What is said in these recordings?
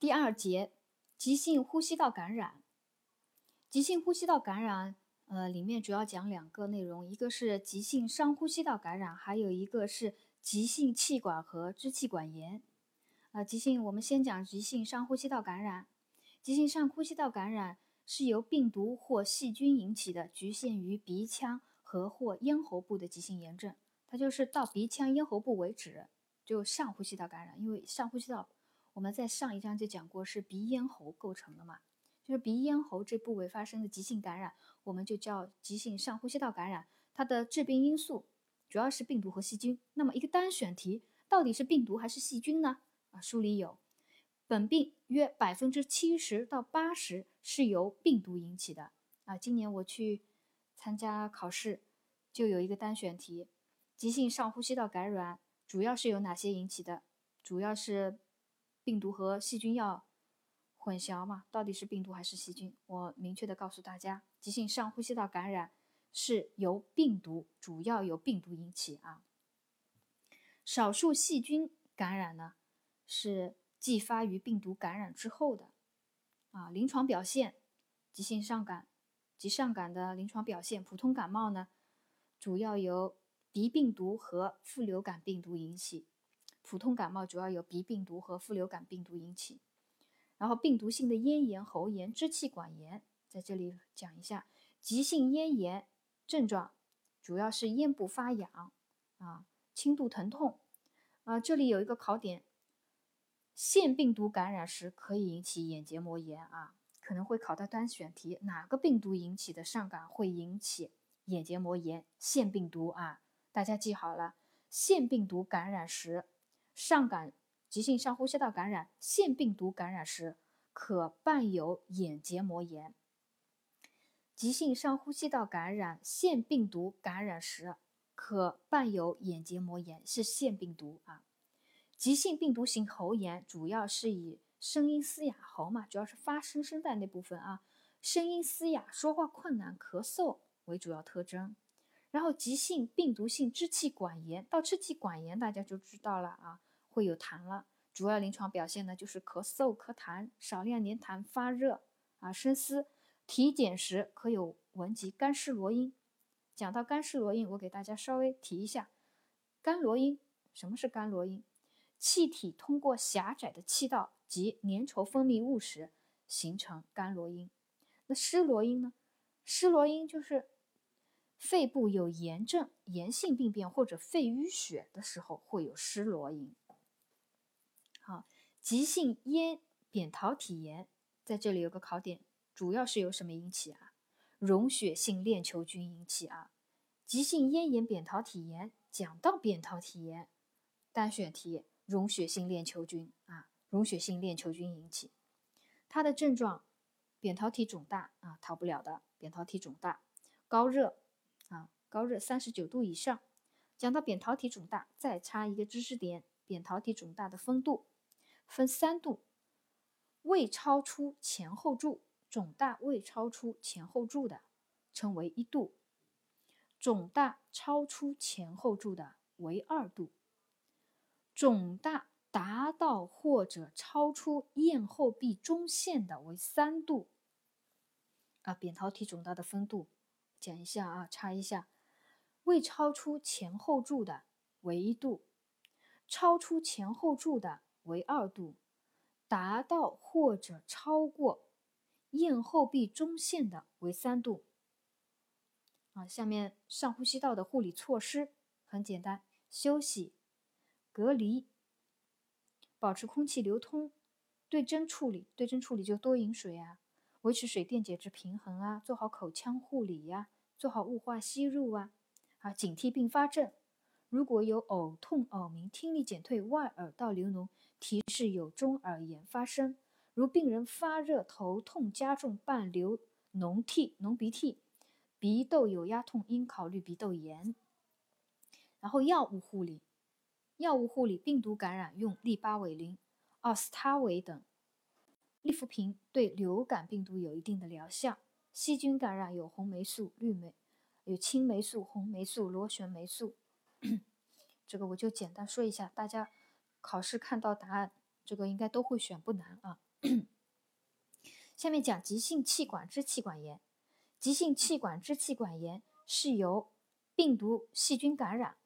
第二节，急性呼吸道感染。急性呼吸道感染，呃，里面主要讲两个内容，一个是急性上呼吸道感染，还有一个是急性气管和支气管炎。呃，急性，我们先讲急性上呼吸道感染。急性上呼吸道感染是由病毒或细菌引起的，局限于鼻腔和或咽喉部的急性炎症，它就是到鼻腔、咽喉部为止，就上呼吸道感染。因为上呼吸道，我们在上一章就讲过，是鼻咽喉构成的嘛。就是鼻咽喉这部位发生的急性感染，我们就叫急性上呼吸道感染。它的致病因素主要是病毒和细菌。那么一个单选题，到底是病毒还是细菌呢？啊，书里有，本病约百分之七十到八十是由病毒引起的。啊，今年我去参加考试，就有一个单选题，急性上呼吸道感染主要是由哪些引起的？主要是病毒和细菌要。混淆嘛？到底是病毒还是细菌？我明确的告诉大家，急性上呼吸道感染是由病毒，主要由病毒引起啊。少数细菌感染呢，是继发于病毒感染之后的啊。临床表现，急性上感及上感的临床表现，普通感冒呢，主要由鼻病毒和副流感病毒引起。普通感冒主要由鼻病毒和副流感病毒引起。然后，病毒性的咽炎、喉炎、支气管炎，在这里讲一下。急性咽炎症状主要是咽部发痒啊，轻度疼痛啊。这里有一个考点：腺病毒感染时可以引起眼结膜炎啊，可能会考到单选题，哪个病毒引起的上感会引起眼结膜炎？腺病毒啊，大家记好了，腺病毒感染时上感。急性上呼吸道感染，腺病毒感染时可伴有眼结膜炎。急性上呼吸道感染，腺病毒感染时可伴有眼结膜炎，是腺病毒啊。急性病毒性喉炎主要是以声音嘶哑，喉嘛，主要是发声声带那部分啊，声音嘶哑、说话困难、咳嗽为主要特征。然后急性病毒性支气管炎，到支气管炎大家就知道了啊。会有痰了，主要临床表现呢就是咳嗽、咳痰、少量黏痰、发热啊、声嘶。体检时可有闻及干湿罗音。讲到干湿罗音，我给大家稍微提一下，干罗音什么是干罗音？气体通过狭窄的气道及粘稠分泌物时形成干罗音。那湿罗音呢？湿罗音就是肺部有炎症、炎性病变或者肺淤血的时候会有湿罗音。好，急性咽扁桃体炎在这里有个考点，主要是由什么引起啊？溶血性链球菌引起啊。急性咽炎扁桃体炎讲到扁桃体炎，单选题溶血性链球菌啊，溶血性链球菌引起。它的症状，扁桃体肿大啊，逃不了的。扁桃体肿大，高热啊，高热三十九度以上。讲到扁桃体肿大，再插一个知识点，扁桃体肿大的分度。分三度，未超出前后柱肿大未超出前后柱的称为一度，肿大超出前后柱的为二度，肿大达到或者超出咽后壁中线的为三度。啊，扁桃体肿大的分度讲一下啊，查一下，未超出前后柱的为一度，超出前后柱的。为二度，达到或者超过咽后壁中线的为三度。啊，下面上呼吸道的护理措施很简单：休息、隔离、保持空气流通、对症处理。对症处理就多饮水啊，维持水电解质平衡啊，做好口腔护理呀，做好雾化吸入啊。啊，警惕并发症，如果有呕痛、耳鸣、听力减退、外耳道流脓。提示有中耳炎发生，如病人发热、头痛加重伴流脓涕、脓鼻涕，鼻窦有压痛，应考虑鼻窦炎。然后药物护理，药物护理病毒感染用利巴韦林、奥司他韦等，利福平对流感病毒有一定的疗效。细菌感染有红霉素、绿霉，有青霉素、红霉素、螺旋霉素。这个我就简单说一下，大家。考试看到答案，这个应该都会选，不难啊。下面讲急性气管支气管炎。急性气管支气管炎是由病毒、细菌感染、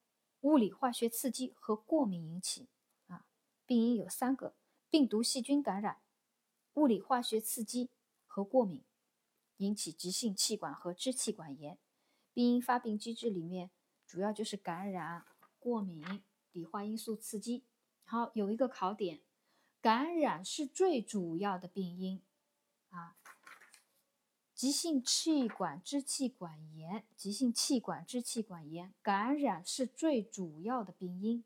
物理化学刺激和过敏引起。啊，病因有三个：病毒、细菌感染、物理化学刺激和过敏，引起急性气管和支气管炎。病因发病机制里面主要就是感染、过敏、理化因素刺激。好，有一个考点，感染是最主要的病因啊。急性气管支气管炎，急性气管支气管炎感染是最主要的病因，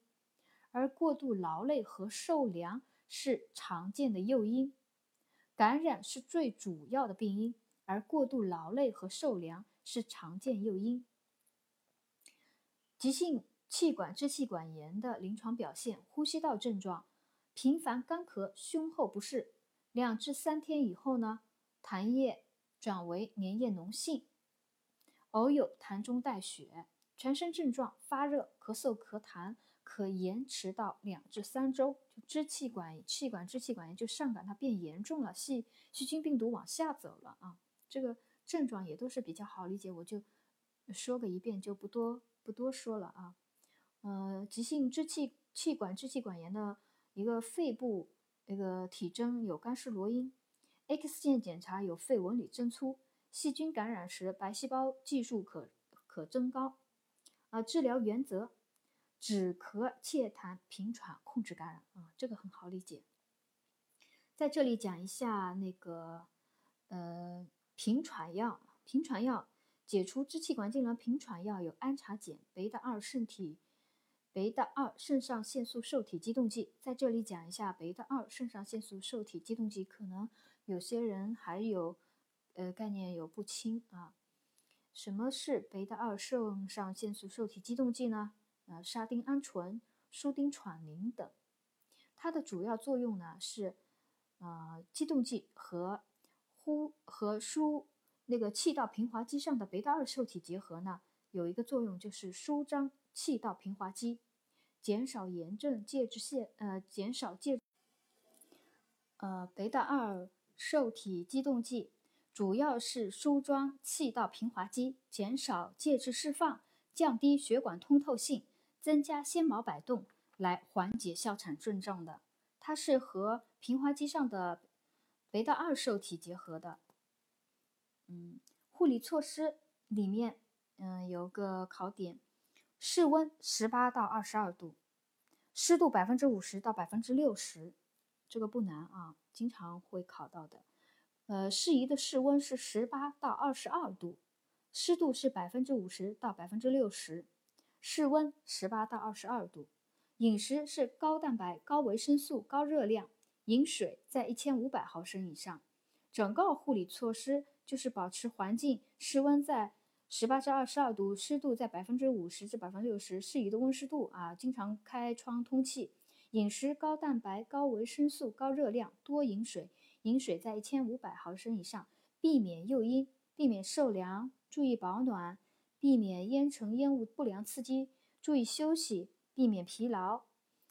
而过度劳累和受凉是常见的诱因。感染是最主要的病因，而过度劳累和受凉。是常见诱因。急性气管支气管炎的临床表现：呼吸道症状，频繁干咳，胸后不适。两至三天以后呢，痰液转为粘液脓性，偶有痰中带血。全身症状发热、咳嗽、咳痰，可延迟到两至三周。就支气管气管支气管炎就上感它变严重了，细细菌病毒往下走了啊，这个。症状也都是比较好理解，我就说个一遍，就不多不多说了啊。呃，急性支气气管支气管炎的一个肺部那个体征有干湿罗音，X 线检查有肺纹理增粗，细菌感染时白细胞计数可可增高。啊，治疗原则：止咳、切痰、平喘，控制感染啊，这个很好理解。在这里讲一下那个呃。平喘药，平喘药解除支气管痉挛。平喘药有氨茶碱、贝塔二受体、贝塔二肾上腺素受体激动剂。在这里讲一下贝塔二肾上腺素受体激动剂，可能有些人还有呃概念有不清啊。什么是贝塔二肾上腺素受体激动剂呢？呃，沙丁胺醇、舒丁喘宁等。它的主要作用呢是呃激动剂和呼和舒那个气道平滑肌上的贝塔二受体结合呢，有一个作用就是舒张气道平滑肌，减少炎症介质腺呃减少介呃贝塔二受体激动剂主要是舒张气道平滑肌，减少介质释放，降低血管通透性，增加纤毛摆动，来缓解哮喘症状的。它是和平滑肌上的。肥大二受体结合的，嗯，护理措施里面，嗯，有个考点，室温十八到二十二度，湿度百分之五十到百分之六十，这个不难啊，经常会考到的。呃，适宜的室温是十八到二十二度，湿度是百分之五十到百分之六十，室温十八到二十二度。饮食是高蛋白、高维生素、高热量。饮水在一千五百毫升以上，整个护理措施就是保持环境室温在十八至二十二度，湿度在百分之五十至百分之六十，适宜的温湿度啊，经常开窗通气。饮食高蛋白、高维生素、高热量，多饮水，饮水在一千五百毫升以上，避免诱因，避免受凉，注意保暖，避免烟尘烟雾不良刺激，注意休息，避免疲劳。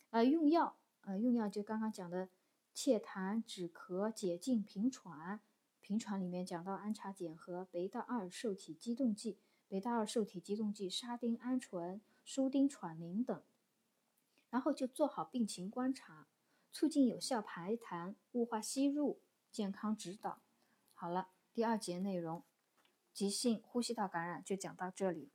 呃，用药，呃，用药就刚刚讲的。祛痰、止咳、解痉、平喘。平喘里面讲到安茶碱和贝塔二受体激动剂，贝塔二受体激动剂沙丁胺醇、舒丁喘宁等。然后就做好病情观察，促进有效排痰、雾化吸入、健康指导。好了，第二节内容，急性呼吸道感染就讲到这里。